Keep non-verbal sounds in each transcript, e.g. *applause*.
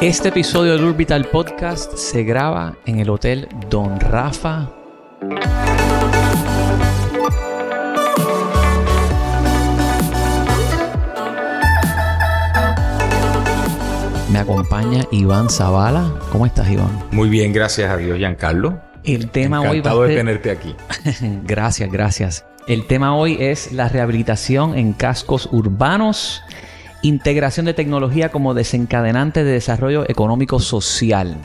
Este episodio del Orbital Podcast se graba en el Hotel Don Rafa. Me acompaña Iván Zavala. ¿Cómo estás, Iván? Muy bien, gracias a Dios, Giancarlo. El tema hoy va a Encantado de ser- tenerte aquí. *laughs* gracias, gracias. El tema hoy es la rehabilitación en cascos urbanos, integración de tecnología como desencadenante de desarrollo económico social.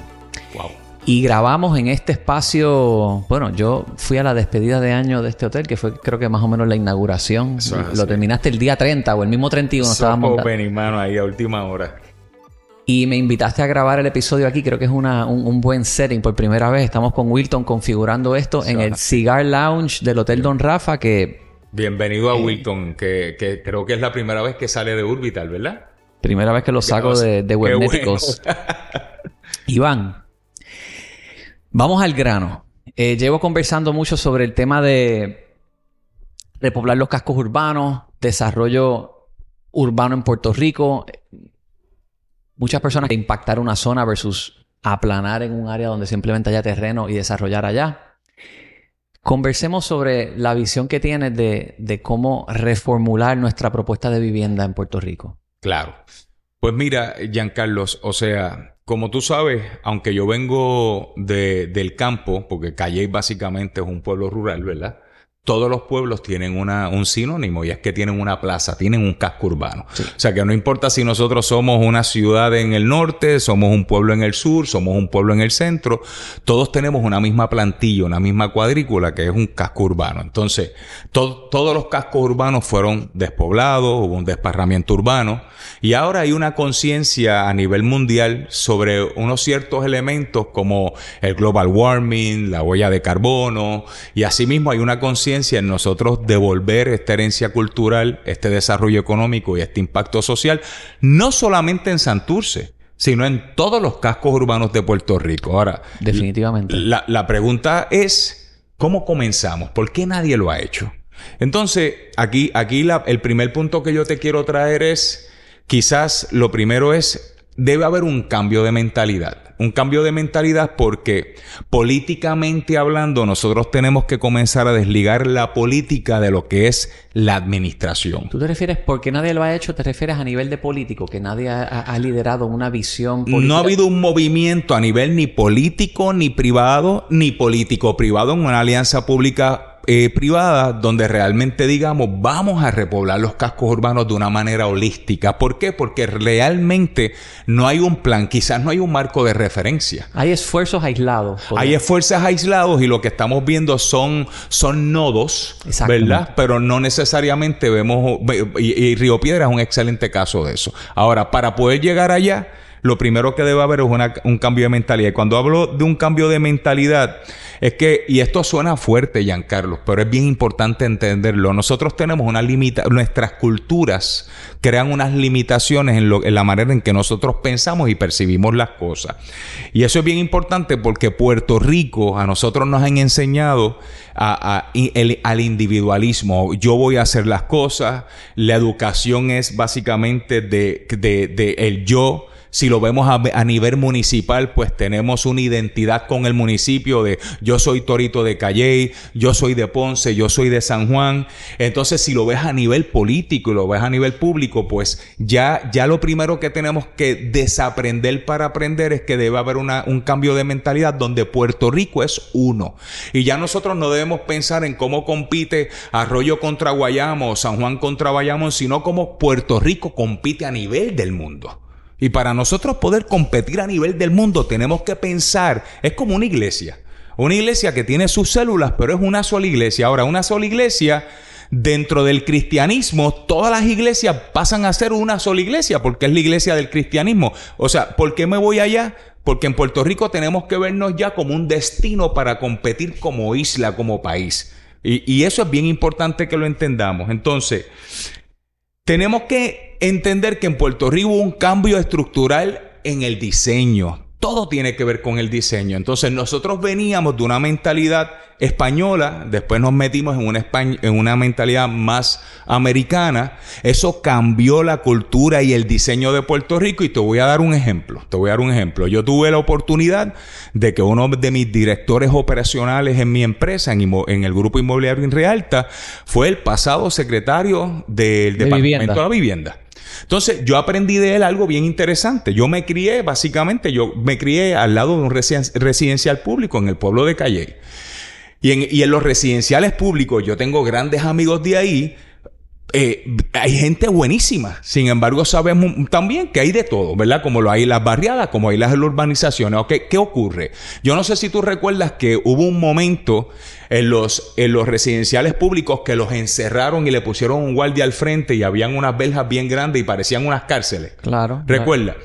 Wow. Y grabamos en este espacio, bueno, yo fui a la despedida de año de este hotel, que fue creo que más o menos la inauguración. Eso Lo así. terminaste el día 30 o el mismo 31 estábamos. Mano, ahí a última hora. Y me invitaste a grabar el episodio aquí, creo que es una- un, un buen setting por primera vez. Estamos con Wilton configurando esto en el Cigar Lounge del Hotel Don Rafa, que Bienvenido a Wilton, que, que creo que es la primera vez que sale de Orbital, ¿verdad? primera vez que lo saco de, de. *laughs* Iván, vamos al grano. Eh, llevo conversando mucho sobre el tema de repoblar los cascos urbanos, desarrollo urbano en Puerto Rico. Muchas personas que impactar una zona versus aplanar en un área donde simplemente haya terreno y desarrollar allá. Conversemos sobre la visión que tienes de, de cómo reformular nuestra propuesta de vivienda en Puerto Rico. Claro. Pues mira, Giancarlos, o sea, como tú sabes, aunque yo vengo de, del campo, porque Calle básicamente es un pueblo rural, ¿verdad? Todos los pueblos tienen una, un sinónimo y es que tienen una plaza, tienen un casco urbano. O sea que no importa si nosotros somos una ciudad en el norte, somos un pueblo en el sur, somos un pueblo en el centro, todos tenemos una misma plantilla, una misma cuadrícula que es un casco urbano. Entonces, to- todos los cascos urbanos fueron despoblados, hubo un desparramiento urbano y ahora hay una conciencia a nivel mundial sobre unos ciertos elementos como el global warming, la huella de carbono y asimismo hay una conciencia en nosotros devolver esta herencia cultural, este desarrollo económico y este impacto social, no solamente en Santurce, sino en todos los cascos urbanos de Puerto Rico. Ahora, Definitivamente. la, la pregunta es, ¿cómo comenzamos? ¿Por qué nadie lo ha hecho? Entonces, aquí, aquí la- el primer punto que yo te quiero traer es, quizás lo primero es, debe haber un cambio de mentalidad. Un cambio de mentalidad porque políticamente hablando nosotros tenemos que comenzar a desligar la política de lo que es la administración. ¿Tú te refieres porque nadie lo ha hecho? ¿Te refieres a nivel de político? Que nadie ha, liderado una visión política. No ha habido un movimiento a nivel ni político, ni privado, ni político-privado en una alianza pública eh, privada donde realmente digamos vamos a repoblar los cascos urbanos de una manera holística. ¿Por qué? Porque realmente no hay un plan, quizás no hay un marco de referencia. Hay esfuerzos aislados. Hay esfuerzos aislados y lo que estamos viendo son, son nodos. ¿verdad? Pero no necesariamente vemos... Y, y Río Piedra es un excelente caso de eso. Ahora, para poder llegar allá, lo primero que debe haber es un cambio de mentalidad. Y cuando hablo de un cambio de mentalidad, es que, y esto suena fuerte, Giancarlo, pero es bien importante entenderlo. Nosotros tenemos una limita, nuestras culturas crean unas limitaciones en, la manera en que nosotros pensamos y percibimos las cosas. Y eso es bien importante porque Puerto Rico a nosotros nos han enseñado al individualismo. Yo voy a hacer las cosas. La educación es básicamente de- de el yo. Si lo vemos a, nivel municipal, pues tenemos una identidad con el municipio de yo soy Torito de Calley, yo soy de Ponce, yo soy de San Juan. Entonces, si lo ves a nivel político y lo ves a nivel público, pues ya, ya lo primero que tenemos que desaprender para aprender es que debe haber una- un cambio de mentalidad donde Puerto Rico es uno. Y ya nosotros no debemos pensar en cómo compite Arroyo contra Guayamo o San Juan contra Bayamón, sino cómo Puerto Rico compite a nivel del mundo. Y para nosotros poder competir a nivel del mundo tenemos que pensar, es como una iglesia. Una iglesia que tiene sus células, pero es una sola iglesia. Ahora, una sola iglesia, dentro del cristianismo, todas las iglesias pasan a ser una sola iglesia, porque es la iglesia del cristianismo. O sea, ¿por qué me voy allá? Porque en Puerto Rico tenemos que vernos ya como un destino para competir como isla, como país. Y, y eso es bien importante que lo entendamos. Entonces, tenemos que entender que en Puerto Rico hubo un cambio estructural en el diseño. todo tiene que ver con el diseño. Entonces nosotros veníamos de una mentalidad española, después nos metimos en una, en una mentalidad más americana. Eso cambió la cultura y el diseño de Puerto Rico y te voy a dar un ejemplo. Te voy a dar un ejemplo. Yo tuve la oportunidad de que uno de mis directores operacionales en mi empresa, en, el grupo inmobiliario en Realta, fue el pasado secretario del Departamento de la Vivienda. Entonces, yo aprendí de él algo bien interesante. Yo me crié, básicamente, yo me crié al lado de un residencial público en el pueblo de Calle. Y en, y en los residenciales públicos, yo tengo grandes amigos de ahí eh, hay gente buenísima. Sin embargo, sabemos también que hay de todo, ¿verdad? Como lo hay las barriadas, como hay las urbanizaciones. ¿Qué ocurre? Yo no sé si tú recuerdas que hubo un momento en los, en los residenciales públicos que los encerraron y le pusieron un guardia al frente y habían unas verjas bien grandes y parecían unas cárceles. Claro. ¿Recuerda?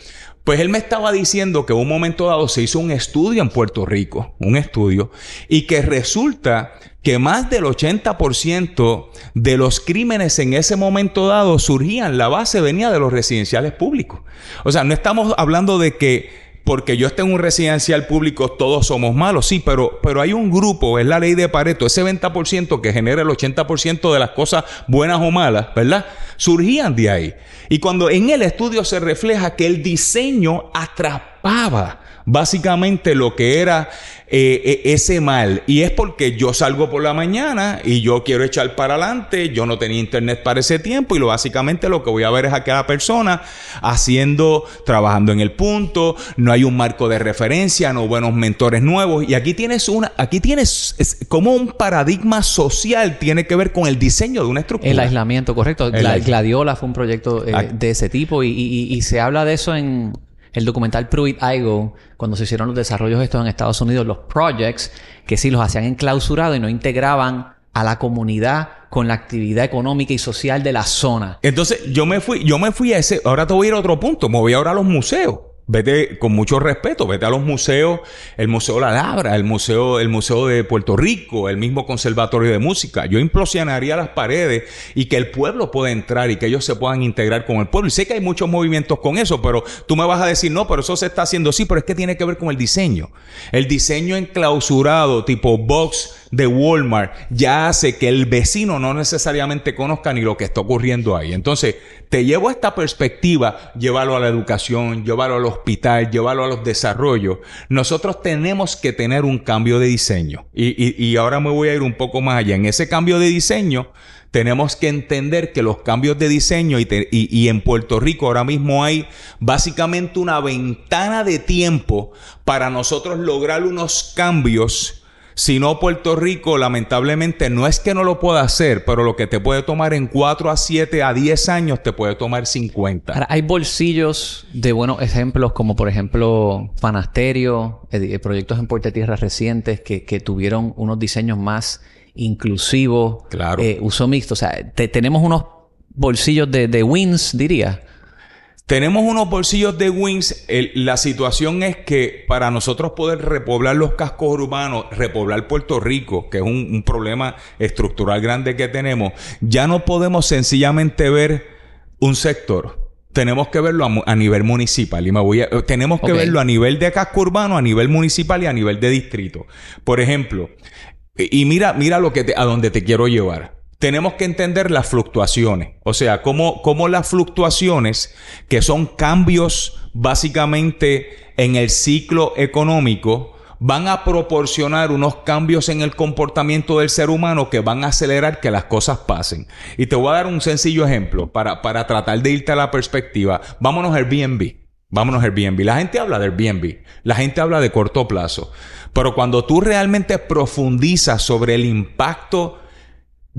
Pues él me estaba diciendo que en un momento dado se hizo un estudio en Puerto Rico, un estudio, y que resulta que más del 80% de los crímenes en ese momento dado surgían, la base venía de los residenciales públicos. O sea, no estamos hablando de que porque yo esté en un residencial público todos somos malos, sí, pero, pero hay un grupo, es la ley de Pareto, ese 20% que genera el 80% de las cosas buenas o malas, ¿verdad? Surgían de ahí. Y cuando en el estudio se refleja que el diseño atrapaba básicamente lo que era eh, eh, ese mal. Y es porque yo salgo por la mañana y yo quiero echar para adelante. Yo no tenía internet para ese tiempo y lo básicamente lo que voy a ver es a cada persona haciendo, trabajando en el punto. No hay un marco de referencia, no buenos mentores nuevos. Y aquí tienes una, aquí tienes como un paradigma social tiene que ver con el diseño de una estructura. El aislamiento, correcto. Gladiola fue un proyecto eh, de ese tipo y se habla de eso en el documental Pruitt Igo, cuando se hicieron los desarrollos estos en Estados Unidos, los projects, que sí los hacían enclausurado y no integraban a la comunidad con la actividad económica y social de la zona. Entonces, yo me fui, yo me fui a ese, ahora te voy a ir a otro punto, me voy ahora a los museos vete con mucho respeto, vete a los museos, el Museo La Labra, el Museo, el Museo de Puerto Rico, el mismo Conservatorio de Música. Yo implosionaría las paredes y que el pueblo pueda entrar y que ellos se puedan integrar con el pueblo. Y sé que hay muchos movimientos con eso, pero tú me vas a decir, no, pero eso se está haciendo sí, pero es que tiene que ver con el diseño. El diseño enclausurado, tipo box de Walmart, ya hace que el vecino no necesariamente conozca ni lo que está ocurriendo ahí. Entonces, te llevo a esta perspectiva, llévalo a la educación, llévalo al hospital, llévalo a los desarrollos. Nosotros tenemos que tener un cambio de diseño. Y, y, ahora me voy a ir un poco más allá. En ese cambio de diseño, tenemos que entender que los cambios de diseño y, y, en Puerto Rico ahora mismo hay básicamente una ventana de tiempo para nosotros lograr unos cambios si no, Puerto Rico, lamentablemente, no es que no lo pueda hacer, pero lo que te puede tomar en 4 a 7 a 10 años, te puede tomar 50. hay bolsillos de buenos ejemplos, como por ejemplo Fanasterio, eh, proyectos en Puerto Tierra recientes que, tuvieron unos diseños más inclusivos, claro. Eh, uso mixto. O sea, tenemos unos bolsillos de, de wins, diría. Tenemos unos bolsillos de Wings. la situación es que para nosotros poder repoblar los cascos urbanos, repoblar Puerto Rico, que es un, problema estructural grande que tenemos, ya no podemos sencillamente ver un sector. Tenemos que verlo a, nivel municipal y me voy a, tenemos que verlo a nivel de casco urbano, a nivel municipal y a nivel de distrito. Por ejemplo, y mira, mira lo que a donde te quiero llevar tenemos que entender las fluctuaciones. O sea, cómo, cómo las fluctuaciones, que son cambios básicamente en el ciclo económico, van a proporcionar unos cambios en el comportamiento del ser humano que van a acelerar que las cosas pasen. Y te voy a dar un sencillo ejemplo para, para tratar de irte a la perspectiva. Vámonos al Airbnb. Vámonos al Airbnb. La gente habla del Airbnb. La gente habla de corto plazo. Pero cuando tú realmente profundizas sobre el impacto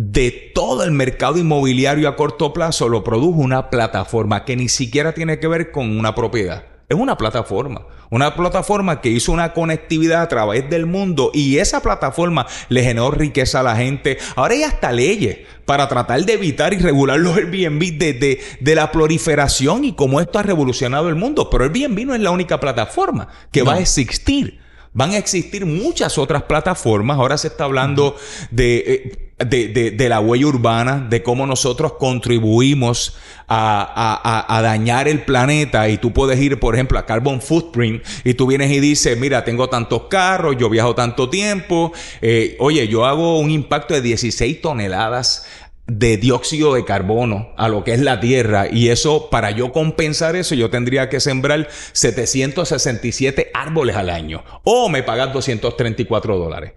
de todo el mercado inmobiliario a corto plazo lo produjo una plataforma que ni siquiera tiene que ver con una propiedad. Es una plataforma. Una plataforma que hizo una conectividad a través del mundo y esa plataforma le generó riqueza a la gente. Ahora hay hasta leyes para tratar de evitar y regular los Airbnb de, de, la proliferación y cómo esto ha revolucionado el mundo. Pero Airbnb no es la única plataforma que va a existir. Van a existir muchas otras plataformas. Ahora se está hablando de, eh, de, de, la huella urbana, de cómo nosotros contribuimos a, dañar el planeta. Y tú puedes ir, por ejemplo, a Carbon Footprint y tú vienes y dices, mira, tengo tantos carros, yo viajo tanto tiempo. Eh, oye, yo hago un impacto de 16 toneladas de dióxido de carbono a lo que es la tierra y eso para yo compensar eso yo tendría que sembrar 767 árboles al año o me pagas 234 dólares.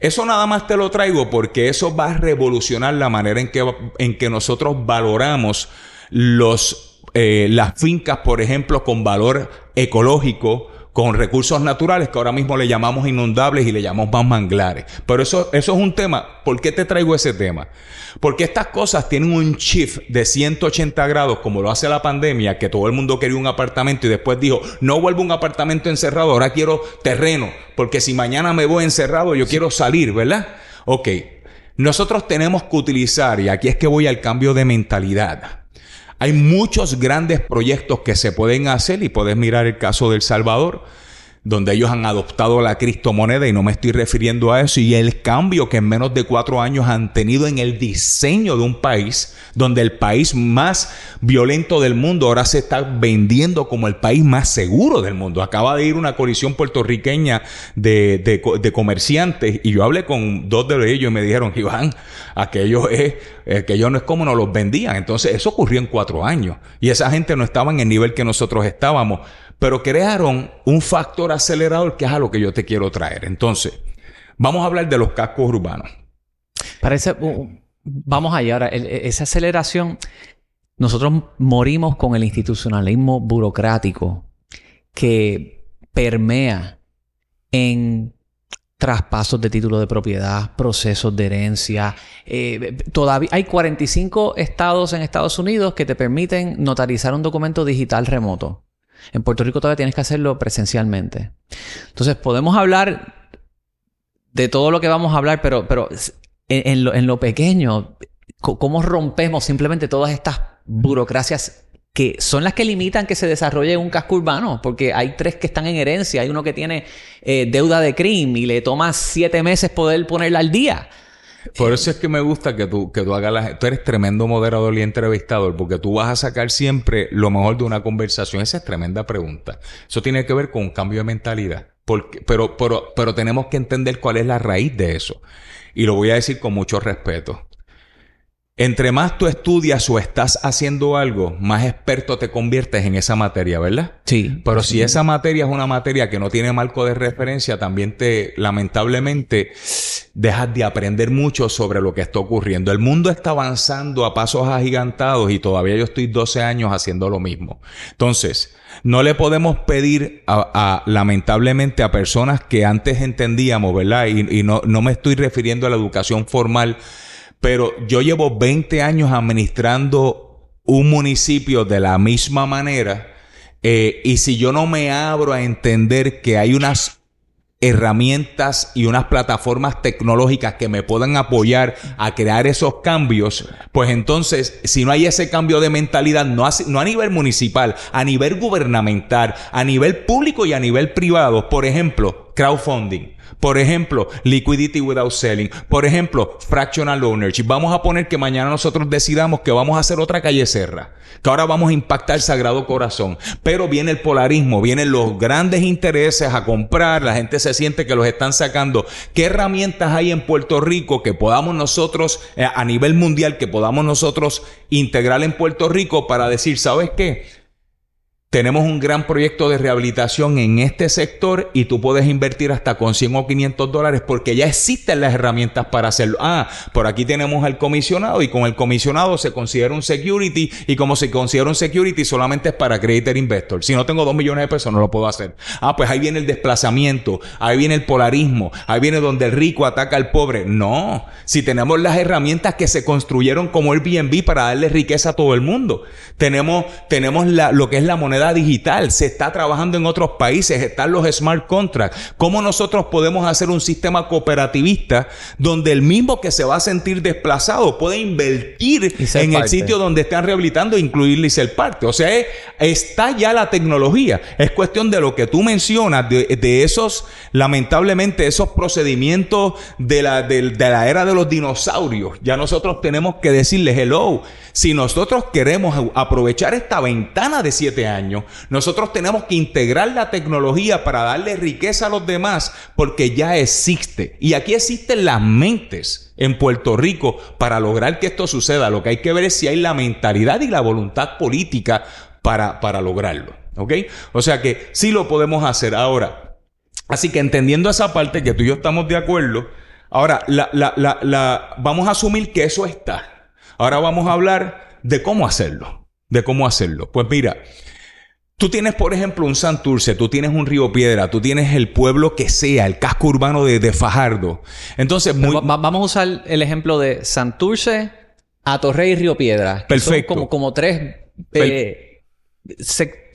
Eso nada más te lo traigo porque eso va a revolucionar la manera en que, en que nosotros valoramos los, eh, las fincas, por ejemplo, con valor ecológico con recursos naturales que ahora mismo le llamamos inundables y le llamamos manglares. Pero eso, eso es un tema. ¿Por qué te traigo ese tema? Porque estas cosas tienen un shift de 180 grados, como lo hace la pandemia, que todo el mundo quería un apartamento y después dijo, no vuelvo a un apartamento encerrado, ahora quiero terreno, porque si mañana me voy encerrado, yo quiero salir, ¿verdad? Ok. Nosotros tenemos que utilizar, y aquí es que voy al cambio de mentalidad. Hay muchos grandes proyectos que se pueden hacer y puedes mirar el caso del Salvador donde ellos han adoptado la criptomoneda y no me estoy refiriendo a eso, y el cambio que en menos de cuatro años han tenido en el diseño de un país, donde el país más violento del mundo ahora se está vendiendo como el país más seguro del mundo. Acaba de ir una colisión puertorriqueña de, de, comerciantes y yo hablé con dos de ellos y me dijeron, Iván, aquello es, aquello no es como nos los vendían. Entonces eso ocurrió en cuatro años y esa gente no estaba en el nivel que nosotros estábamos pero crearon un factor acelerador que es a lo que yo te quiero traer. Entonces, vamos a hablar de los cascos urbanos. Parece, vamos allá ahora, e, esa aceleración, nosotros morimos con el institucionalismo burocrático que permea en traspasos de título de propiedad, procesos de herencia. Eh, todavía hay 45 estados en Estados Unidos que te permiten notarizar un documento digital remoto. En Puerto Rico todavía tienes que hacerlo presencialmente. Entonces, podemos hablar de todo lo que vamos a hablar, pero, pero en, lo, en lo pequeño, ¿cómo rompemos simplemente todas estas burocracias que son las que limitan que se desarrolle un casco urbano, porque hay tres que están en herencia, hay uno que tiene eh, deuda de crimen y le toma siete meses poder ponerla al día. Por eso es que me gusta que tú, que tú hagas la... Tú eres tremendo moderador y entrevistador porque tú vas a sacar siempre lo mejor de una conversación. Esa es tremenda pregunta. Eso tiene que ver con un cambio de mentalidad. Pero, pero, pero tenemos que entender cuál es la raíz de eso. Y lo voy a decir con mucho respeto. Entre más tú estudias o estás haciendo algo, más experto te conviertes en esa materia, ¿verdad? Sí. Pero si esa materia es una materia que no tiene marco de referencia, también te, lamentablemente, dejas de aprender mucho sobre lo que está ocurriendo. El mundo está avanzando a pasos agigantados y todavía yo estoy 12 años haciendo lo mismo. Entonces, no le podemos pedir a, lamentablemente a personas que antes entendíamos, ¿verdad? Y, y no, no me estoy refiriendo a la educación formal, pero yo llevo 20 años administrando un municipio de la misma manera. Eh, y si yo no me abro a entender que hay unas herramientas y unas plataformas tecnológicas que me puedan apoyar a crear esos cambios, pues entonces, si no hay ese cambio de mentalidad, no no a nivel municipal, a nivel gubernamental, a nivel público y a nivel privado, por ejemplo, crowdfunding. Por ejemplo, liquidity without selling. Por ejemplo, fractional ownership. Vamos a poner que mañana nosotros decidamos que vamos a hacer otra calle Serra. Que ahora vamos a impactar el Sagrado Corazón. Pero viene el polarismo, vienen los grandes intereses a comprar. La gente se siente que los están sacando. ¿Qué herramientas hay en Puerto Rico que podamos nosotros, eh, a nivel mundial, que podamos nosotros integrar en Puerto Rico para decir, ¿sabes qué? Tenemos un gran proyecto de rehabilitación en este sector y tú puedes invertir hasta con 100 o 500 dólares porque ya existen las herramientas para hacerlo. Ah, por aquí tenemos al comisionado y con el comisionado se considera un security y como se considera un security solamente es para creditor investor. Si no tengo 2 millones de pesos no lo puedo hacer. Ah, pues ahí viene el desplazamiento, ahí viene el polarismo, ahí viene donde el rico ataca al pobre. No, si tenemos las herramientas que se construyeron como Airbnb para darle riqueza a todo el mundo. Tenemos, tenemos la, lo que es la moneda moneda digital, se está trabajando en otros países, están los smart contracts. ¿Cómo nosotros podemos hacer un sistema cooperativista donde el mismo que se va a sentir desplazado puede invertir en el sitio donde están rehabilitando e incluirle y ser parte? O sea, está ya la tecnología. Es cuestión de lo que tú mencionas, de, esos, lamentablemente, esos procedimientos de la, de la era de los dinosaurios. Ya nosotros tenemos que decirles, hello, si nosotros queremos aprovechar esta ventana de siete años, nosotros tenemos que integrar la tecnología para darle riqueza a los demás porque ya existe. Y aquí existen las mentes en Puerto Rico para lograr que esto suceda. Lo que hay que ver es si hay la mentalidad y la voluntad política para, para lograrlo. ¿Ok? O sea que sí lo podemos hacer. Ahora, así que entendiendo esa parte que tú y yo estamos de acuerdo, ahora la, la, la, vamos a asumir que eso está. Ahora vamos a hablar de cómo hacerlo. De cómo hacerlo. Pues mira, Tú tienes, por ejemplo, un Santurce, tú tienes un Río Piedra, tú tienes el pueblo que sea, el casco urbano de, Fajardo. Entonces, vamos a usar el ejemplo de Santurce, Atorrey y Río Piedra. Perfecto. Son como, como tres eh,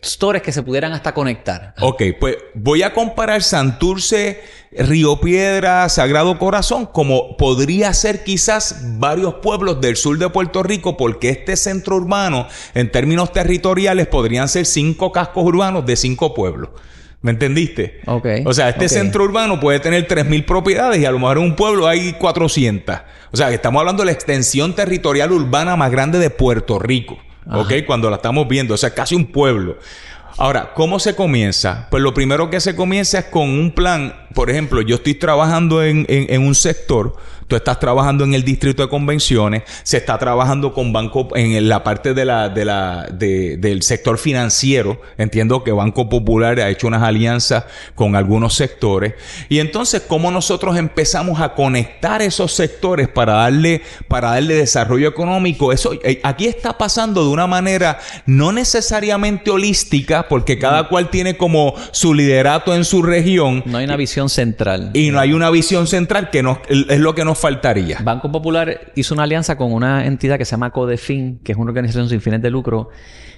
sectores que se pudieran hasta conectar. Ok, pues voy a comparar Santurce, Río Piedra, Sagrado Corazón, como podría ser quizás varios pueblos del sur de Puerto Rico, porque este centro urbano, en términos territoriales, podrían ser cinco cascos urbanos de cinco pueblos. ¿Me entendiste? Ok. O sea, este centro urbano puede tener 3.000 propiedades y a lo mejor en un pueblo hay 400. O sea, estamos hablando de la extensión territorial urbana más grande de Puerto Rico. ¿Ok? Cuando la estamos viendo. O sea, casi un pueblo. Ahora, ¿cómo se comienza? Pues lo primero que se comienza es con un plan. Por ejemplo, yo estoy trabajando en, en un sector Tú estás trabajando en el distrito de convenciones, se está trabajando con banco en la parte de la, de la, del sector financiero. Entiendo que Banco Popular ha hecho unas alianzas con algunos sectores. Y entonces, ¿cómo nosotros empezamos a conectar esos sectores para darle, para darle desarrollo económico? Eso eh, aquí está pasando de una manera no necesariamente holística, porque cada mm. cual tiene como su liderato en su región. No hay una visión central. Y no hay una visión central que es lo que nos faltaría. Banco Popular hizo una alianza con una entidad que se llama Codefin, que es una organización sin fines de lucro,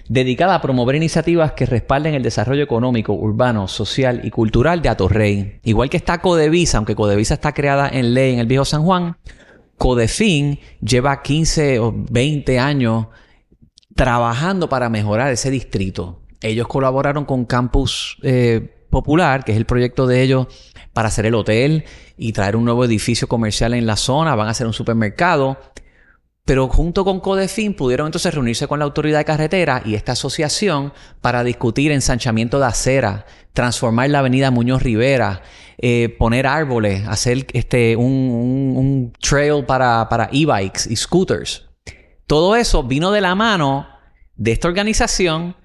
dedicada a promover iniciativas que respalden el desarrollo económico, urbano, social y cultural de Atorrey. Igual que está Codevisa, aunque Codevisa está creada en ley en el viejo San Juan, Codefin lleva 15 o 20 años trabajando para mejorar ese distrito. Ellos colaboraron con Campus eh, Popular, que es el proyecto de ellos para hacer el hotel y traer un nuevo edificio comercial en la zona, van a hacer un supermercado. Pero junto con Codefin pudieron entonces reunirse con la autoridad de carretera y esta asociación para discutir ensanchamiento de acera, transformar la avenida Muñoz Rivera, eh, poner árboles, hacer este, un, trail para, para e-bikes y scooters. Todo eso vino de la mano de esta organización,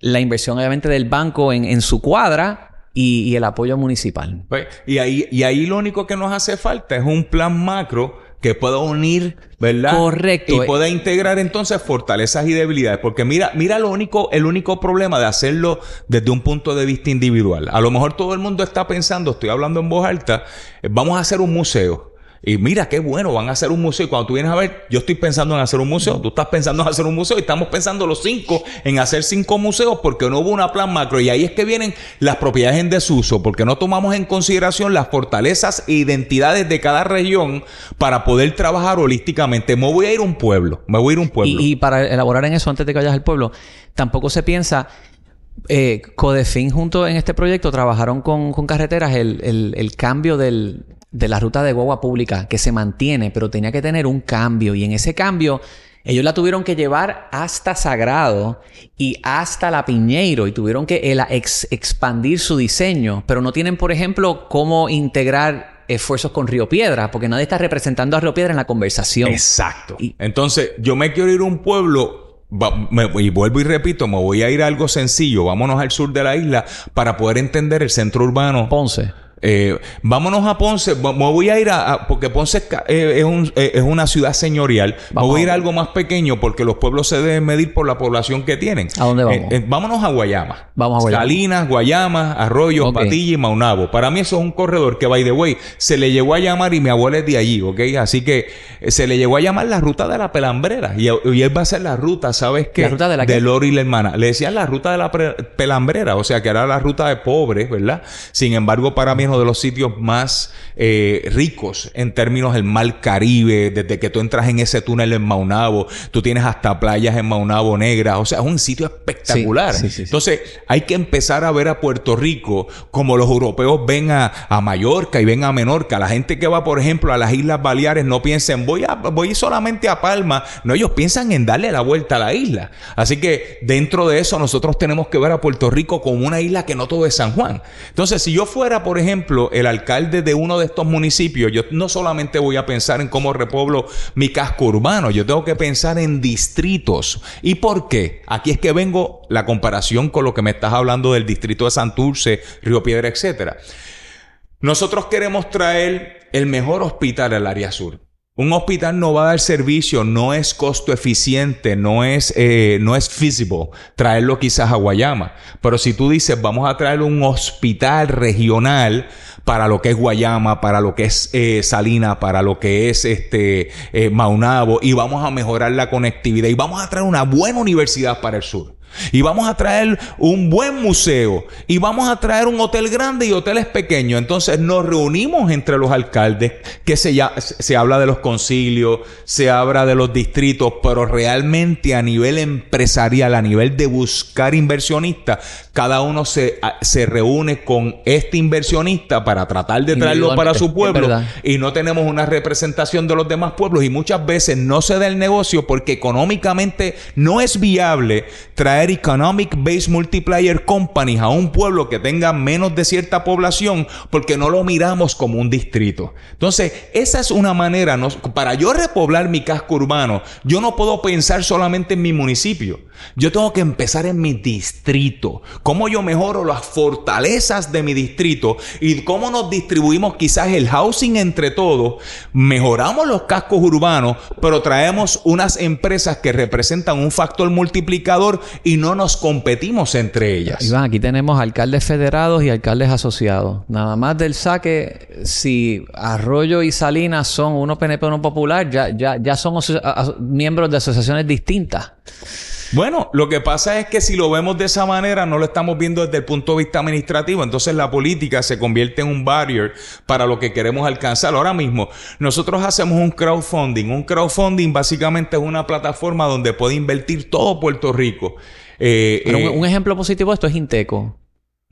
la inversión obviamente del banco en, en su cuadra y, el apoyo municipal. Pues, y, ahí, y ahí lo único que nos hace falta es un plan macro que pueda unir, ¿verdad? Correcto. Y pueda integrar entonces fortalezas y debilidades. Porque mira, mira lo único, el único problema de hacerlo desde un punto de vista individual. A lo mejor todo el mundo está pensando, estoy hablando en voz alta, eh, vamos a hacer un museo. Y mira qué bueno, van a hacer un museo. Y cuando tú vienes a ver, yo estoy pensando en hacer un museo, tú estás pensando en hacer un museo y estamos pensando los cinco en hacer cinco museos porque no hubo una plan macro. Y ahí es que vienen las propiedades en desuso, porque no tomamos en consideración las fortalezas e identidades de cada región para poder trabajar holísticamente. Me voy a ir a un pueblo, me voy a ir a un pueblo. Y, para elaborar en eso, antes de que vayas al pueblo, tampoco se piensa eh, Codefin junto en este proyecto trabajaron con, carreteras el, el, cambio del, de la ruta de guagua pública que se mantiene, pero tenía que tener un cambio y en ese cambio ellos la tuvieron que llevar hasta Sagrado y hasta La Piñeiro y tuvieron que expandir su diseño, pero no tienen, por ejemplo, cómo integrar esfuerzos con Río Piedra, porque nadie está representando a Río Piedra en la conversación. Exacto. Entonces, yo me quiero ir a un pueblo y vuelvo y repito, me voy a ir a algo sencillo. Vámonos al sur de la isla para poder entender el centro urbano. Ponce. Eh, vámonos a Ponce. Me voy a ir a... porque Ponce es, eh, un, eh, es, una ciudad señorial. me voy a ir a algo más pequeño porque los pueblos se deben medir por la población que tienen. ¿A dónde vamos? vámonos a Guayama. Vamos a Guayama. Salinas, Guayama, Arroyo, Patilla y Maunabo. Para mí eso es un corredor que, by the way, se le llegó a llamar y mi abuela es de allí, ¿ok? Así que se le llegó a llamar la ruta de la pelambrera. Y, él va a ser la ruta, ¿sabes qué? ¿La ruta de la De Lori y la hermana. Le decían la ruta de la pelambrera. O sea, que era la ruta de pobres, ¿verdad? Sin embargo, para mí es uno de los sitios más eh, ricos en términos del Mar Caribe. Desde que tú entras en ese túnel en Maunabo, tú tienes hasta playas en Maunabo negras. O sea, es un sitio espectacular. Entonces, hay que empezar a ver a Puerto Rico como los europeos ven a, a Mallorca y ven a Menorca. La gente que va, por ejemplo, a las Islas Baleares no piensen, voy a, voy solamente a Palma. No, ellos piensan en darle la vuelta a la isla. Así que dentro de eso nosotros tenemos que ver a Puerto Rico como una isla que no todo es San Juan. Entonces, si yo fuera, por ejemplo, el alcalde de uno de estos municipios, yo no solamente voy a pensar en cómo repoblo mi casco urbano, yo tengo que pensar en distritos. ¿Y por qué? Aquí es que vengo la comparación con lo que me estás hablando del distrito de Santurce, Río Piedra, etcétera. Nosotros queremos traer el mejor hospital al área sur. Un hospital no va a dar servicio, no es costo eficiente, no es, eh, no es feasible traerlo quizás a Guayama. Pero si tú dices, vamos a traer un hospital regional para lo que es Guayama, para lo que es eh, Salina, para lo que es este eh, Maunabo, y vamos a mejorar la conectividad y vamos a traer una buena universidad para el sur. Y vamos a traer un buen museo. Y vamos a traer un hotel grande y hoteles pequeños. Entonces nos reunimos entre los alcaldes, que se, ya, se habla de los concilios, se habla de los distritos, pero realmente a nivel empresarial, a nivel de buscar inversionistas, cada uno se, se reúne con este inversionista para tratar de traerlo para su pueblo. Y no tenemos una representación de los demás pueblos. Y muchas veces no se da el negocio porque económicamente no es viable traer Economic Base Multiplier Companies a un pueblo que tenga menos de cierta población porque no lo miramos como un distrito. Entonces, esa es una manera, para yo repoblar mi casco urbano, yo no puedo pensar solamente en mi municipio. Yo tengo que empezar en mi distrito. Cómo yo mejoro las fortalezas de mi distrito y cómo nos distribuimos quizás el housing entre todos. Mejoramos los cascos urbanos, pero traemos unas empresas que representan un factor multiplicador y no nos competimos entre ellas. Iván, aquí tenemos alcaldes federados y alcaldes asociados. Nada más del saque, si Arroyo y Salinas son uno PNP uno popular, ya, ya, ya son miembros de asociaciones distintas. Bueno, lo que pasa es que si lo vemos de esa manera, no lo estamos viendo desde el punto de vista administrativo. Entonces la política se convierte en un barrier para lo que queremos alcanzar. Ahora mismo, nosotros hacemos un crowdfunding. Un crowdfunding básicamente es una plataforma donde puede invertir todo Puerto Rico. Eh, un, eh, un, ejemplo positivo de esto es Inteco.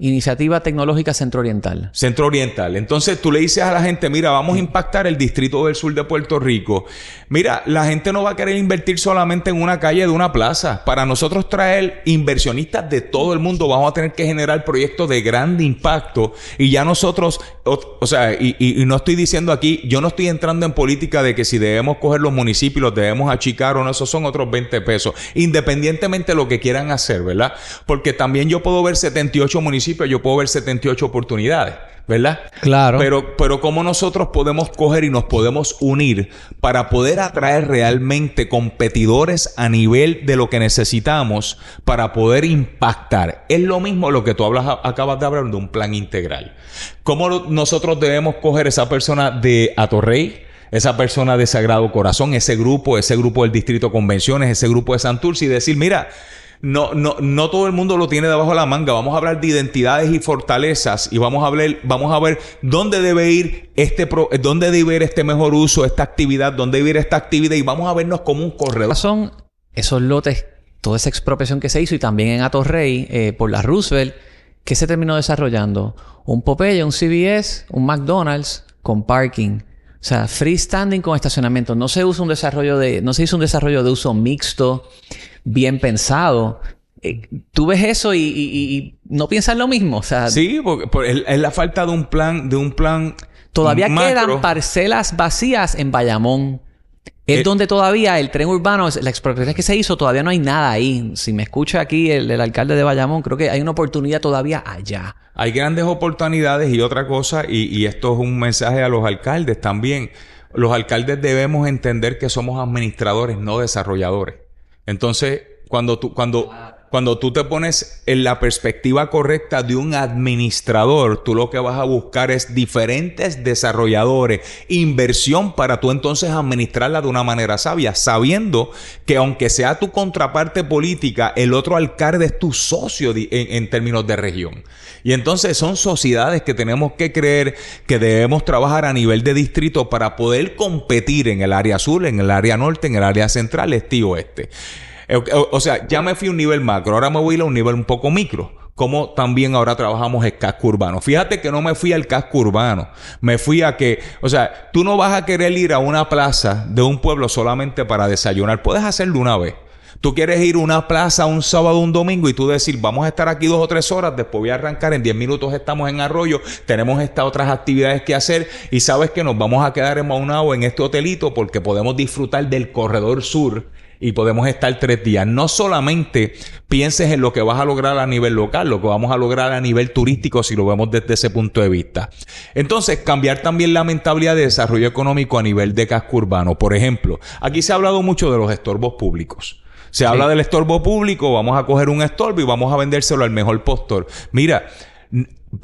Iniciativa Tecnológica Centro Oriental. Centro Oriental. Entonces tú le dices a la gente, mira, vamos a impactar el distrito del sur de Puerto Rico. Mira, la gente no va a querer invertir solamente en una calle de una plaza. Para nosotros traer inversionistas de todo el mundo, vamos a tener que generar proyectos de grande impacto. Y ya nosotros, o, sea, y, y, no estoy diciendo aquí, yo no estoy entrando en política de que si debemos coger los municipios, los debemos achicar o no, esos son otros 20 pesos. Independientemente de lo que quieran hacer, ¿verdad? Porque también yo puedo ver 78 municipios yo puedo ver 78 oportunidades, ¿verdad? Claro. Pero, pero cómo nosotros podemos coger y nos podemos unir para poder atraer realmente competidores a nivel de lo que necesitamos para poder impactar. Es lo mismo lo que tú hablas, acabas de hablar de un plan integral. ¿Cómo nosotros debemos coger esa persona de Atorrey? esa persona de Sagrado Corazón, ese grupo, ese grupo del Distrito Convenciones, ese grupo de Santurce y decir, mira, no, no, no todo el mundo lo tiene debajo de la manga. Vamos a hablar de identidades y fortalezas y vamos a ver, vamos a ver dónde debe ir este pro, dónde debe ir este mejor uso, esta actividad, dónde debe ir esta actividad y vamos a vernos como un corredor. Son esos lotes, toda esa expropiación que se hizo y también en Atorrey eh, por la Roosevelt, que se terminó desarrollando? Un Popeye, un CBS, un McDonald's con parking. O sea, freestanding con estacionamiento. No se usa un desarrollo de, no se hizo un desarrollo de uso mixto bien pensado. Eh, tú ves eso y, no piensas lo mismo. O sea, sí, porque, es la falta de un plan, de un plan. Todavía quedan parcelas vacías en Bayamón. Es Eh, donde todavía el tren urbano, la expropiación que se hizo, todavía no hay nada ahí. Si me escucha aquí el, el alcalde de Bayamón, creo que hay una oportunidad todavía allá. Hay grandes oportunidades y otra cosa, y, y esto es un mensaje a los alcaldes también. Los alcaldes debemos entender que somos administradores, no desarrolladores. Entonces, cuando tú, cuando, cuando tú te pones en la perspectiva correcta de un administrador, tú lo que vas a buscar es diferentes desarrolladores, inversión para tú entonces administrarla de una manera sabia, sabiendo que aunque sea tu contraparte política, el otro alcalde es tu socio en términos de región. Y entonces son sociedades que tenemos que creer que debemos trabajar a nivel de distrito para poder competir en el área sur, en el área norte, en el área central, este y oeste. Eh, O, sea, ya me fui a un nivel macro, ahora me voy a ir a un nivel un poco micro. Como también ahora trabajamos el casco urbano. Fíjate que no me fui al casco urbano. Me fui a que, o sea, tú no vas a querer ir a una plaza de un pueblo solamente para desayunar. Puedes hacerlo una vez. Tú quieres ir a una plaza un sábado, un domingo y tú decir, vamos a estar aquí dos o tres horas, después voy a arrancar, en 10 minutos estamos en Arroyo, tenemos estas otras actividades que hacer y sabes que nos vamos a quedar en Maunao en este hotelito porque podemos disfrutar del corredor sur y podemos estar tres días. No solamente pienses en lo que vas a lograr a nivel local, lo que vamos a lograr a nivel turístico si lo vemos desde ese punto de vista. Entonces, cambiar también la mentalidad de desarrollo económico a nivel de casco urbano. Por ejemplo, aquí se ha hablado mucho de los estorbos públicos. Se habla del estorbo público, vamos a coger un estorbo y vamos a vendérselo al mejor postor. Mira,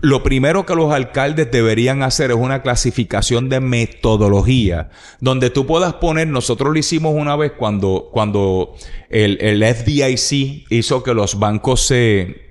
lo primero que los alcaldes deberían hacer es una clasificación de metodología, donde tú puedas poner, nosotros lo hicimos una vez cuando, cuando el, el FDIC hizo que los bancos se,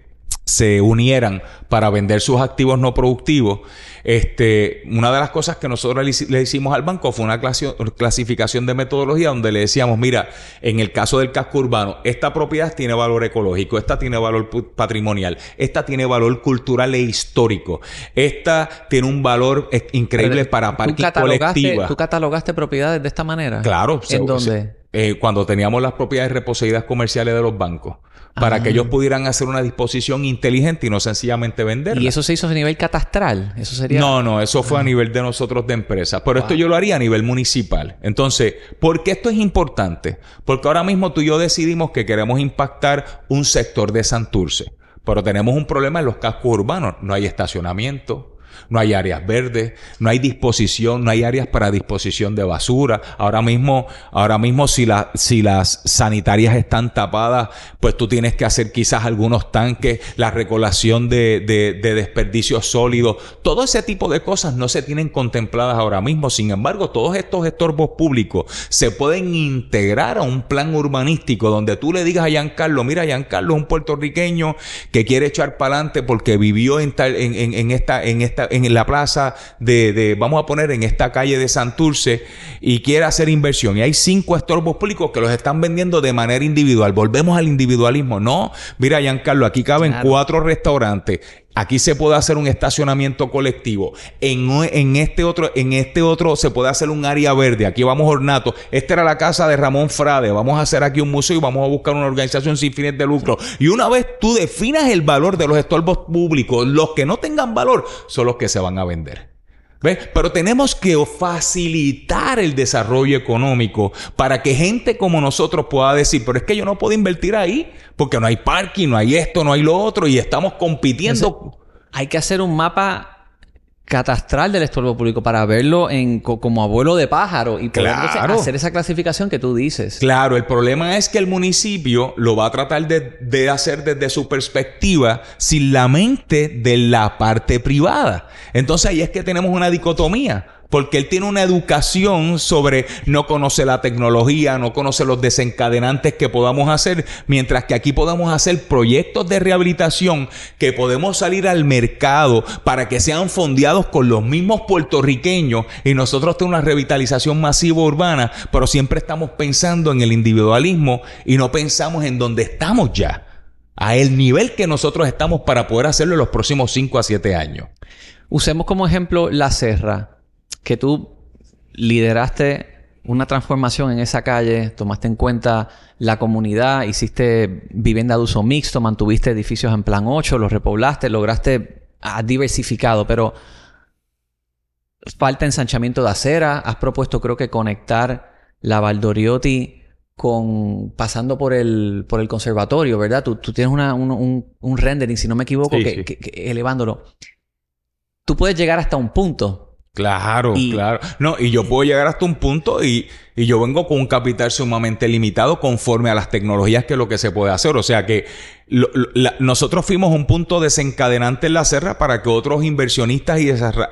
se unieran para vender sus activos no productivos, este, una de las cosas que nosotros le, hici- le hicimos al banco fue una clasi- clasificación de metodología donde le decíamos, mira, en el caso del casco urbano, esta propiedad tiene valor ecológico, esta tiene valor patrimonial, esta tiene valor cultural e histórico, esta tiene un valor eh, increíble Pero, para ¿tú parking catalogaste, colectiva. ¿Tú catalogaste propiedades de esta manera? Claro. se- ¿En dónde? se- eh, cuando teníamos las propiedades reposeídas comerciales de los bancos. Para Ah. que ellos pudieran hacer una disposición inteligente y no sencillamente venderla. ¿Y eso se hizo a nivel catastral? Eso sería... No, no, eso fue a nivel de nosotros de empresa. Pero esto yo lo haría a nivel municipal. Entonces, ¿por qué esto es importante? Porque ahora mismo tú y yo decidimos que queremos impactar un sector de Santurce. Pero tenemos un problema en los cascos urbanos. No hay estacionamiento. No hay áreas verdes, no hay disposición, no hay áreas para disposición de basura. Ahora mismo, ahora mismo si, la- si las sanitarias están tapadas, pues tú tienes que hacer quizás algunos tanques, la recolación de, de, de desperdicios sólidos. Todo ese tipo de cosas no se tienen contempladas ahora mismo. Sin embargo, todos estos estorbos públicos se pueden integrar a un plan urbanístico donde tú le digas a Giancarlo, mira, Giancarlo es un puertorriqueño que quiere echar para adelante porque vivió en, tal, en, en, en esta, en esta, en la plaza de, de, vamos a poner en esta calle de Santurce y quiere hacer inversión. Y hay cinco estorbos públicos que los están vendiendo de manera individual. Volvemos al individualismo. No, mira, Giancarlo, aquí caben Claro. cuatro restaurantes. Aquí se puede hacer un estacionamiento colectivo. En, en este otro, en este otro se puede hacer un área verde. Aquí vamos ornato. Esta era la casa de Ramón Frade. Vamos a hacer aquí un museo y vamos a buscar una organización sin fines de lucro. Y una vez tú definas el valor de los estorbos públicos, los que no tengan valor son los que se van a vender. ¿Ves? Pero tenemos que facilitar el desarrollo económico para que gente como nosotros pueda decir, pero es que yo no puedo invertir ahí porque no hay parking, no hay esto, no hay lo otro y estamos compitiendo. Hay que hacer un mapa catastral del estorbo público para verlo en, co- como abuelo de pájaro y Claro. hacer esa clasificación que tú dices. Claro, el problema es que el municipio lo va a tratar de, de hacer desde su perspectiva sin la mente de la parte privada. Entonces ahí es que tenemos una dicotomía. Porque él tiene una educación sobre no conoce la tecnología, no conoce los desencadenantes que podamos hacer, mientras que aquí podemos hacer proyectos de rehabilitación que podemos salir al mercado para que sean fondeados con los mismos puertorriqueños y nosotros tenemos una revitalización masiva urbana, pero siempre estamos pensando en el individualismo y no pensamos en donde estamos ya, a el nivel que nosotros estamos para poder hacerlo en los próximos 5 a 7 años. Usemos como ejemplo La Serra, que tú lideraste una transformación en esa calle, tomaste en cuenta la comunidad, hiciste vivienda de uso mixto, mantuviste edificios en plan 8, los repoblaste, lograste, has diversificado, pero falta ensanchamiento de acera, has propuesto creo que conectar la Valdoriotti con pasando por el, por el conservatorio, ¿verdad? Tú, tú tienes una, un, un, un, rendering, si no me equivoco, Sí, que, sí. que- que elevándolo. Tú puedes llegar hasta un punto. Claro, Y- claro. No, y yo puedo llegar hasta un punto y, y yo vengo con un capital sumamente limitado conforme a las tecnologías que es lo que se puede hacer. O sea que lo- lo- la- nosotros fuimos un punto desencadenante en la serra para que otros inversionistas y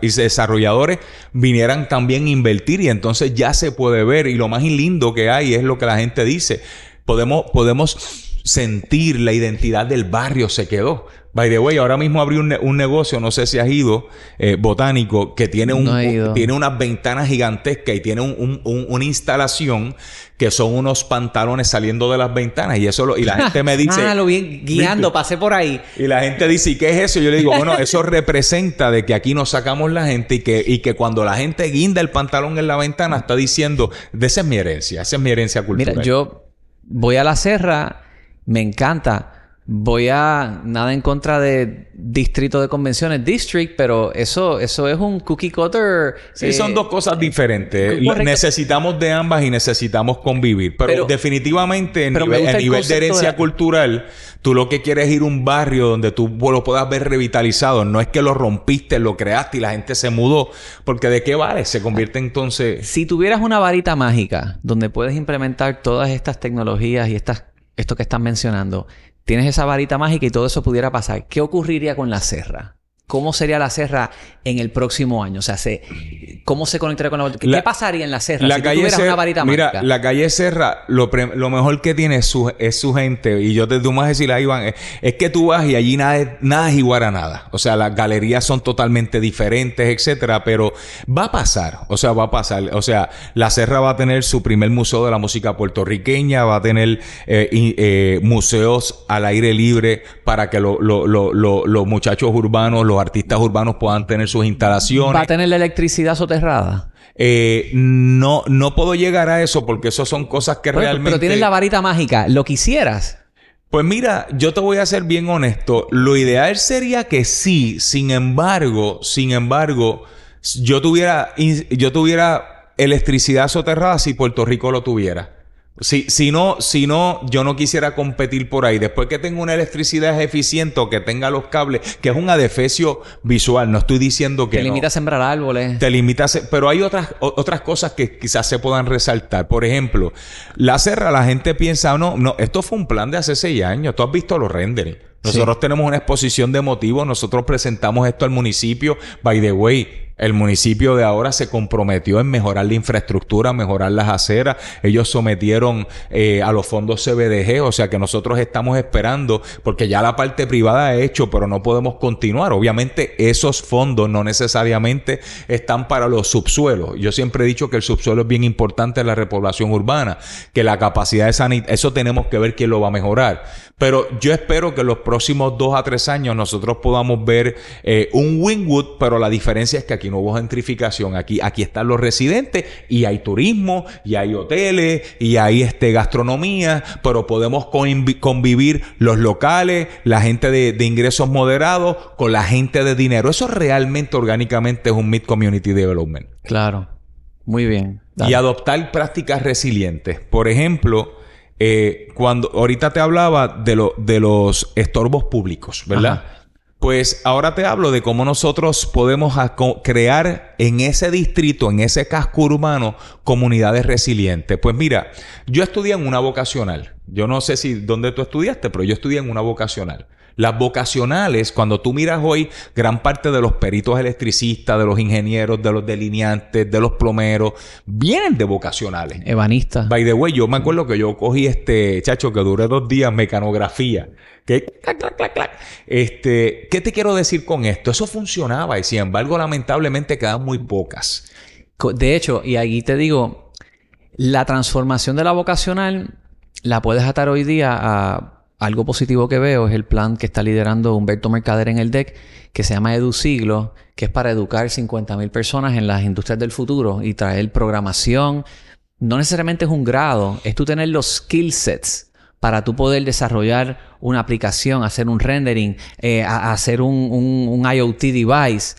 desarrolladores vinieran también a invertir y entonces ya se puede ver. Y lo más lindo que hay es lo que la gente dice. Podemos, podemos sentir la identidad del barrio se quedó. By the way, ahora mismo abrí un, ne- un negocio, no sé si has ido, eh, botánico, que tiene un, No tiene unas ventanas gigantescas y tiene un- un- un- una instalación que son unos pantalones saliendo de las ventanas y eso lo- y la gente me *laughs* dice ah, lo vi guiando, ¿Viste? pasé por ahí. y la gente dice, ¿y qué es eso? Yo le digo, bueno, eso representa de que aquí nos sacamos la gente y que, y que cuando la gente guinda el pantalón en la ventana está diciendo, de esa es mi herencia, esa es mi herencia cultural. Mira, yo voy a la serra, me encanta. Voy a nada en contra de distrito de convenciones, district, pero eso, eso es un cookie cutter. Sí, eh, son dos cosas diferentes. correcto. Necesitamos de ambas y necesitamos convivir. Pero, Pero- definitivamente, en pero nivel, el nivel de herencia cultural, tú lo que quieres es ir a un barrio donde tú lo puedas ver revitalizado. No es que lo rompiste, lo creaste y la gente se mudó. Porque ¿de qué vale? Se convierte entonces... Si tuvieras una varita mágica donde puedes implementar todas estas tecnologías y estas, esto que están mencionando, tienes esa varita mágica y todo eso pudiera pasar, ¿qué ocurriría con la serra? ¿Cómo sería la serra en el próximo año? O sea, se, ¿cómo se conectaría con la ¿Qué, La- pasaría en la serra La si calle Serra, una varita mira, mágica? la calle Serra, lo, pre- lo mejor que tiene es su, es su gente. Y yo te tú me vas a decir, ahí Iván, es, es que tú vas y allí nada, es- nada es igual a nada. O sea, las galerías son totalmente diferentes, etcétera. Pero va a pasar. O sea, va a pasar. O sea, la Serra va a tener su primer museo de la música puertorriqueña, va a tener eh, y- eh, museos al aire libre para que lo- lo- los muchachos urbanos, los artistas urbanos puedan tener sus instalaciones. ¿Va a tener la electricidad soterrada? Eh, no, no puedo llegar a eso porque eso son cosas que Pero- realmente. Pero tienes la varita mágica. ¿Lo quisieras? Pues mira, yo te voy a ser bien honesto. Lo ideal sería que sí. Sin embargo, sin embargo, yo tuviera, yo tuviera electricidad soterrada si Puerto Rico lo tuviera. Si, si no, si no, yo no quisiera competir por ahí. Después que tenga una electricidad eficiente o que tenga los cables, que es un adefesio visual. No estoy diciendo que Te no. limita a sembrar árboles. Te limitas, pero hay otras, otras cosas que quizás se puedan resaltar. Por ejemplo, la serra, la gente piensa, no, no, esto fue un plan de hace seis años. Tú has visto los renderings. Nosotros tenemos una exposición de motivos, nosotros presentamos esto al municipio. By the way, el municipio de ahora se comprometió en mejorar la infraestructura, mejorar las aceras. Ellos sometieron eh, a los fondos CBDG, o sea que nosotros estamos esperando, porque ya la parte privada ha hecho, pero no podemos continuar. Obviamente esos fondos no necesariamente están para los subsuelos. Yo siempre he dicho que el subsuelo es bien importante en la repoblación urbana, que la capacidad de sanidad, eso tenemos que ver quién lo va a mejorar. Pero yo espero que en los próximos dos a tres años nosotros podamos ver eh, un Wingwood, pero la diferencia es que aquí no hubo gentrificación. Aquí, aquí están los residentes y hay turismo, y hay hoteles, y hay este, gastronomía, pero podemos convi- convivir los locales, la gente de, de ingresos moderados con la gente de dinero. Eso realmente orgánicamente es un Mid Community Development Claro. Muy bien. Dale. y adoptar prácticas resilientes. Por ejemplo, eh, cuando ahorita te hablaba de, lo, de los estorbos públicos, ¿verdad? Ajá. Pues ahora te hablo de cómo nosotros podemos crear en ese distrito, en ese casco urbano, comunidades resilientes. Pues mira, yo estudié en una vocacional. Yo no sé si dónde tú estudiaste, pero yo estudié en una vocacional. Las vocacionales, cuando tú miras hoy, gran parte de los peritos electricistas, de los ingenieros, de los delineantes, de los plomeros, vienen de vocacionales. Ebanista. By the way, yo me acuerdo que yo cogí este, chacho, que duré dos días mecanografía. Que, clac, clac, clac, clac. Este, ¿qué te quiero decir con esto? Eso funcionaba y sin embargo, lamentablemente quedan muy pocas. De hecho, y aquí te digo, la transformación de la vocacional la puedes atar hoy día a algo positivo que veo, es el plan que está liderando Humberto Mercader en el DEC, que se llama EduSiglo, que es para educar 50.000 personas en las industrias del futuro y traer programación. No necesariamente es un grado, es tú tener los skill sets para tú poder desarrollar una aplicación, hacer un rendering, eh, hacer un- un IoT device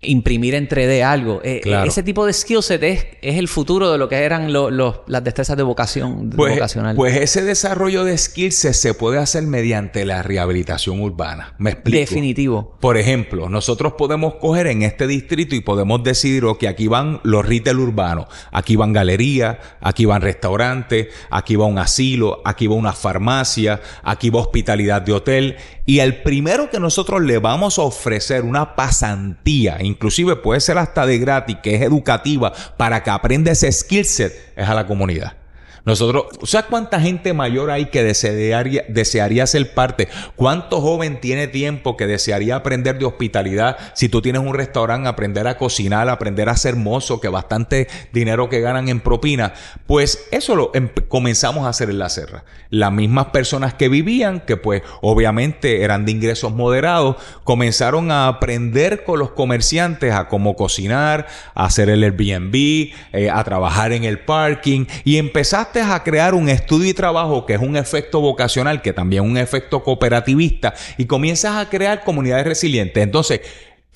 imprimir en 3D algo. Eh, ese tipo de skill set es, el futuro de lo que eran las destrezas de vocación pues, vocacional. Pues ese desarrollo de skill set se puede hacer mediante la rehabilitación urbana. ¿Me explico? Definitivo. Por ejemplo, nosotros podemos coger en este distrito y podemos decidir que aquí van los retail urbanos, aquí van galerías, aquí van restaurantes, aquí va un asilo, aquí va una farmacia, aquí va hospitalidad de hotel y el primero que nosotros le vamos a ofrecer una pasantía, inclusive puede ser hasta de gratis, que es educativa, para que aprenda ese skill set, es a la comunidad. Nosotros, ¿sabes cuánta gente mayor hay que desearía, desearía ser parte? ¿Cuánto joven tiene tiempo que desearía aprender de hospitalidad? Si tú tienes un restaurante, aprender a cocinar, aprender a ser mozo, que bastante dinero que ganan en propina. Pues eso lo em, comenzamos a hacer en la serra. Las mismas personas que vivían, que pues obviamente eran de ingresos moderados, comenzaron a aprender con los comerciantes a cómo cocinar, a hacer el Airbnb, eh, a trabajar en el parking y empezaste a crear un estudio y trabajo que es un efecto vocacional, que también es un efecto cooperativista, y comienzas a crear comunidades resilientes. Entonces,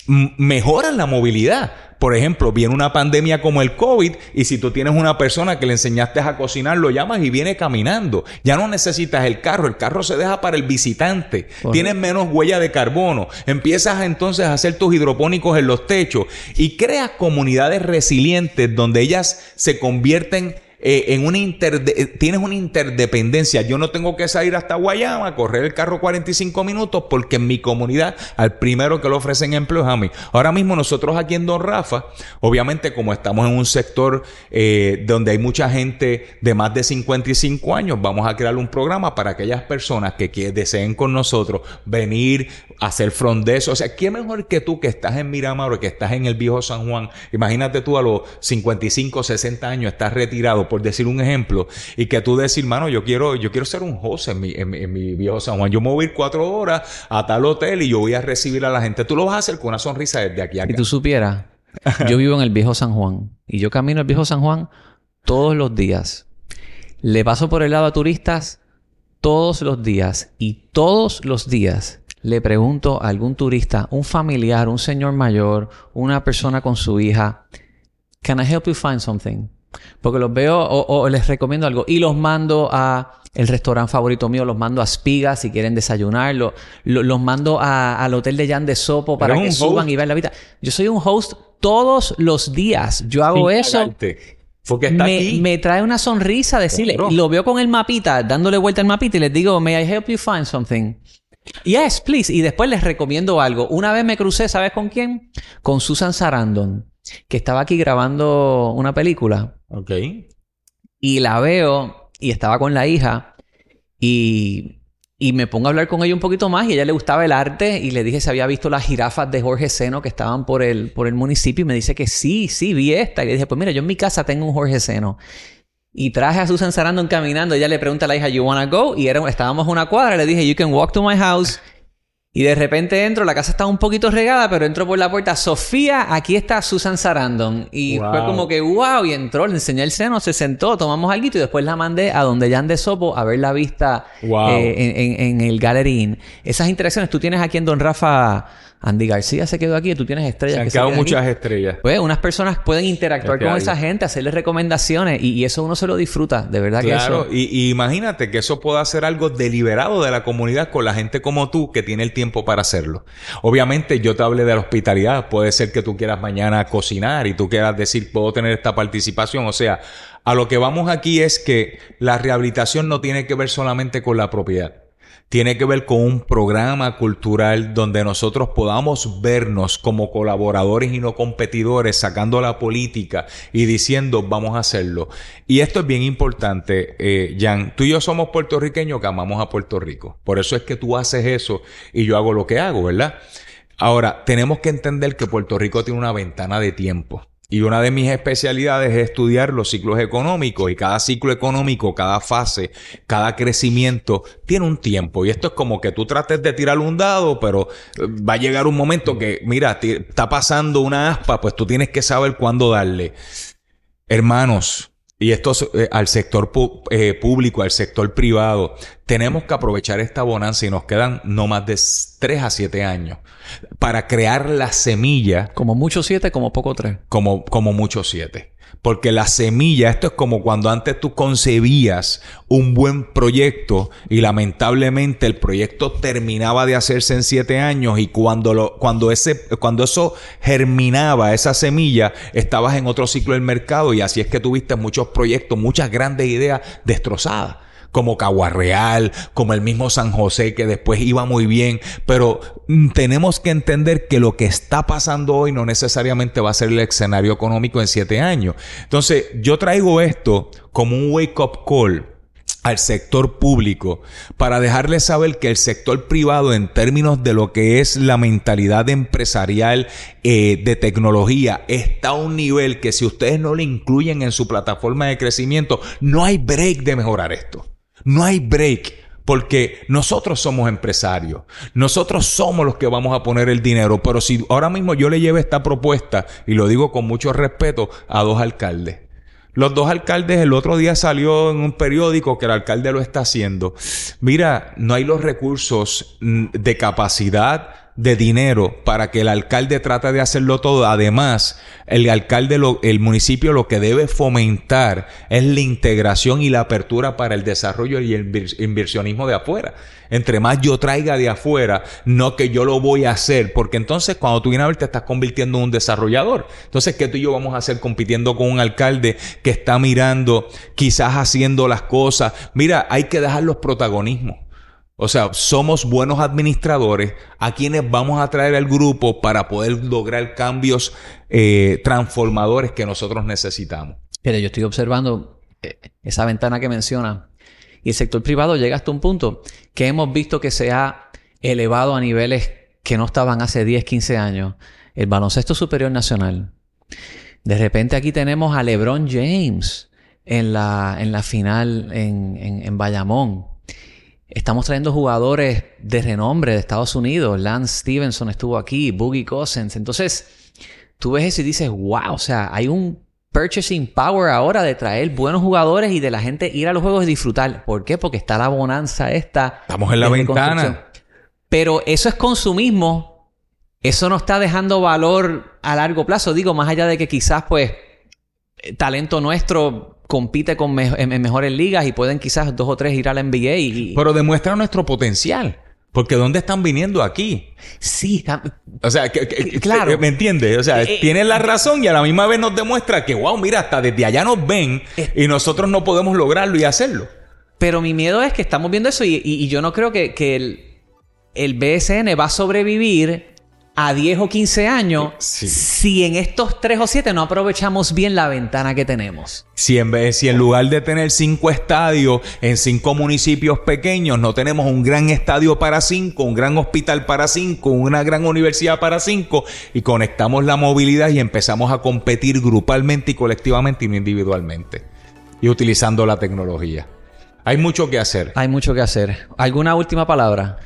mejoran la movilidad. Por ejemplo, viene una pandemia como el COVID y si tú tienes una persona que le enseñaste a cocinar, lo llamas y viene caminando. Ya no necesitas el carro, el carro se deja para el visitante. Tienes menos huella de carbono. Empiezas entonces a hacer tus hidropónicos en los techos y creas comunidades resilientes donde ellas se convierten eh, en una eh, tienes una interdependencia. Yo no tengo que salir hasta Guayama correr el carro 45 minutos porque en mi comunidad al primero que le ofrecen empleo es a mí. Ahora mismo nosotros aquí en Don Rafa, obviamente como estamos en un sector eh, donde hay mucha gente de más de 55 años, vamos a crear un programa para aquellas personas que, deseen con nosotros venir a hacer frondeso. O sea, ¿qué mejor que tú que estás en Miramar o que estás en el viejo San Juan? Imagínate tú a los 55, 60 años, estás retirado por decir un ejemplo, y que tú decir, mano, yo quiero, yo quiero ser un host en mi, en, mi viejo San Juan. Yo me voy a ir cuatro horas a tal hotel y yo voy a recibir a la gente. Tú lo vas a hacer con una sonrisa desde aquí a acá. Y tú supieras, yo vivo en el viejo San Juan y yo camino el viejo San Juan todos los días. Le paso por el lado a turistas todos los días y todos los días le pregunto a algún turista, un familiar, un señor mayor, una persona con su hija, Can I help you find something? Porque los veo o, les recomiendo algo y los mando a el restaurante favorito mío, los mando a Spiga si quieren desayunar, los mando al hotel de Jan de Sopo para que suban y vean la vida. Yo soy un host todos los días. Yo hago eso. Porque está me, aquí. me trae una sonrisa decirle, lo veo con el mapita, dándole vuelta al mapita y les digo, may I help you find something? Yes, please. Y después les recomiendo algo. Una vez me crucé, ¿sabes con quién? Con Susan Sarandon, que estaba aquí grabando una película. Ok. Y la veo y estaba con la hija y, y me pongo a hablar con ella un poquito más y a ella le gustaba el arte y le dije si había visto las jirafas de Jorge Seno que estaban por el, por el municipio y me dice que sí, sí, vi esta. Y le dije, pues mira, yo en mi casa tengo un Jorge Seno. Y traje a Susan Sarandon caminando. Ella le pregunta a la hija, ¿You wanna go? Y estábamos una cuadra. Le dije, You can walk to my house. Y de repente entro, la casa estaba un poquito regada, pero entro por la puerta, Sofía, aquí está Susan Sarandon. Y fue como que, wow, y entró, le enseñé el seno, se sentó, tomamos algo y después la mandé a donde Jan de Sopo a ver la vista eh, en, en, el Gallery Esas interacciones tú tienes aquí en Don Rafa Andy García se quedó aquí y tú tienes estrellas. Se han quedado muchas estrellas. Pues unas personas pueden interactuar con esa gente, hacerles recomendaciones y, eso uno se lo disfruta, de verdad que eso. Y, y imagínate que eso pueda ser algo deliberado de la comunidad con la gente como tú que tiene el tiempo para hacerlo. Obviamente yo te hablé de la hospitalidad, puede ser que tú quieras mañana cocinar y tú quieras decir, puedo tener esta participación, o sea, a lo que vamos aquí es que la rehabilitación no tiene que ver solamente con la propiedad tiene que ver con un programa cultural donde nosotros podamos vernos como colaboradores y no competidores, sacando la política y diciendo vamos a hacerlo. Y esto es bien importante, eh, Jan. Tú y yo somos puertorriqueños que amamos a Puerto Rico. Por eso es que tú haces eso y yo hago lo que hago, ¿verdad? Ahora, tenemos que entender que Puerto Rico tiene una ventana de tiempo. Y una de mis especialidades es estudiar los ciclos económicos y cada ciclo económico, cada fase, cada crecimiento tiene un tiempo. Y esto es como que tú trates de tirar un dado, pero eh, va a llegar un momento que, mira, está pasando una aspa, pues tú tienes que saber cuándo darle. Hermanos, y esto eh, al sector eh, público, al sector privado, tenemos que aprovechar esta bonanza y nos quedan no más de 3 a 7 años para crear la semilla. Como mucho 7, como poco 3. Como, como mucho 7. Porque la semilla, esto es como cuando antes tú concebías un buen proyecto y lamentablemente el proyecto terminaba de hacerse en siete años y cuando, lo, cuando, ese, cuando eso germinaba, esa semilla, estabas en otro ciclo del mercado y así es que tuviste muchos proyectos, muchas grandes ideas destrozadas como Caguarreal, como el mismo San José, que después iba muy bien. Pero mm, tenemos que entender que lo que está pasando hoy no necesariamente va a ser el escenario económico en siete años. Entonces, yo traigo esto como un wake-up call al sector público para dejarles saber que el sector privado en términos de lo que es la mentalidad empresarial eh, de tecnología está a un nivel que si ustedes no le incluyen en su plataforma de crecimiento no hay break de mejorar esto. No hay break. Porque nosotros somos empresarios, nosotros somos los que vamos a poner el dinero, pero si ahora mismo yo le llevo esta propuesta, y lo digo con mucho respeto, a dos alcaldes. Los dos alcaldes el otro día salió en un periódico que el alcalde lo está haciendo. Mira, no hay los recursos mm, de capacidad de dinero para que el alcalde trate de hacerlo todo. Además, el alcalde, el municipio lo que debe fomentar es la integración y la apertura para el desarrollo y el inversionismo de afuera. Entre más yo traiga de afuera, no que yo lo voy a hacer, porque entonces cuando tú vienes a ver te estás convirtiendo en un desarrollador. Entonces, ¿qué tú y yo vamos a hacer compitiendo con un alcalde que está mirando, quizás haciendo las cosas? Mira, hay que dejar los protagonismos. O sea, somos buenos administradores a quienes vamos a traer al grupo para poder lograr cambios eh, transformadores que nosotros necesitamos. Pero yo estoy observando eh, esa ventana que menciona y el sector privado llega hasta un punto que hemos visto que se ha elevado a niveles que no estaban hace 10, 15 años. El baloncesto superior nacional. De repente aquí tenemos a LeBron James en la, en la final en, en, en Bayamón. Estamos trayendo jugadores de renombre de Estados Unidos. Lance Stevenson estuvo aquí, Boogie Cousins. Entonces, tú ves eso y dices, wow, o sea, hay un purchasing power ahora de traer buenos jugadores y de la gente ir a los juegos y disfrutar. ¿Por qué? Porque está la bonanza esta. Estamos en la ventana. Pero eso es consumismo. Eso no está dejando valor a largo plazo. Digo, más allá de que quizás, pues, talento nuestro compite con en mejores ligas y pueden quizás dos o tres ir a la NBA. Y... Pero demuestra nuestro potencial. Porque ¿dónde están viniendo aquí? Sí, o sea, que, claro. ¿Me entiendes? O sea, eh, tienen la razón y a la misma vez nos demuestra que, wow, mira, hasta desde allá nos ven eh. y nosotros no podemos lograrlo y hacerlo. Pero mi miedo es que estamos viendo eso y, yo no creo que, que el, el BSN va a sobrevivir a 10 o 15 años si en estos 3 o 7 no aprovechamos bien la ventana que tenemos. Si en, vez, si en lugar de tener 5 estadios en 5 municipios pequeños, no tenemos un gran estadio para 5, un gran hospital para 5, una gran universidad para 5 y conectamos la movilidad y empezamos a competir grupalmente y colectivamente y no individualmente. Y utilizando la tecnología. Hay mucho que hacer. Hay mucho que hacer. ¿Alguna última palabra?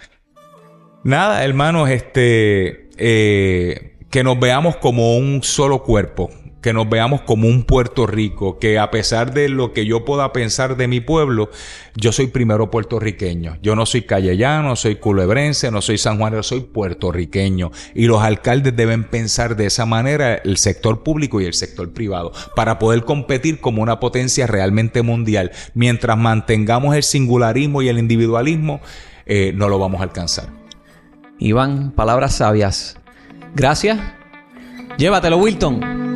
Nada, hermanos, este eh, que nos veamos como un solo cuerpo, que nos veamos como un Puerto Rico, que a pesar de lo que yo pueda pensar de mi pueblo, yo soy primero puertorriqueño. Yo no soy callellano, soy culebrense, no soy sanjuanero, soy puertorriqueño. Y los alcaldes deben pensar de esa manera el sector público y el sector privado para poder competir como una potencia realmente mundial. Mientras mantengamos el singularismo y el individualismo, eh, no lo vamos a alcanzar. Iván, palabras sabias. Gracias. Llévatelo, Wilton.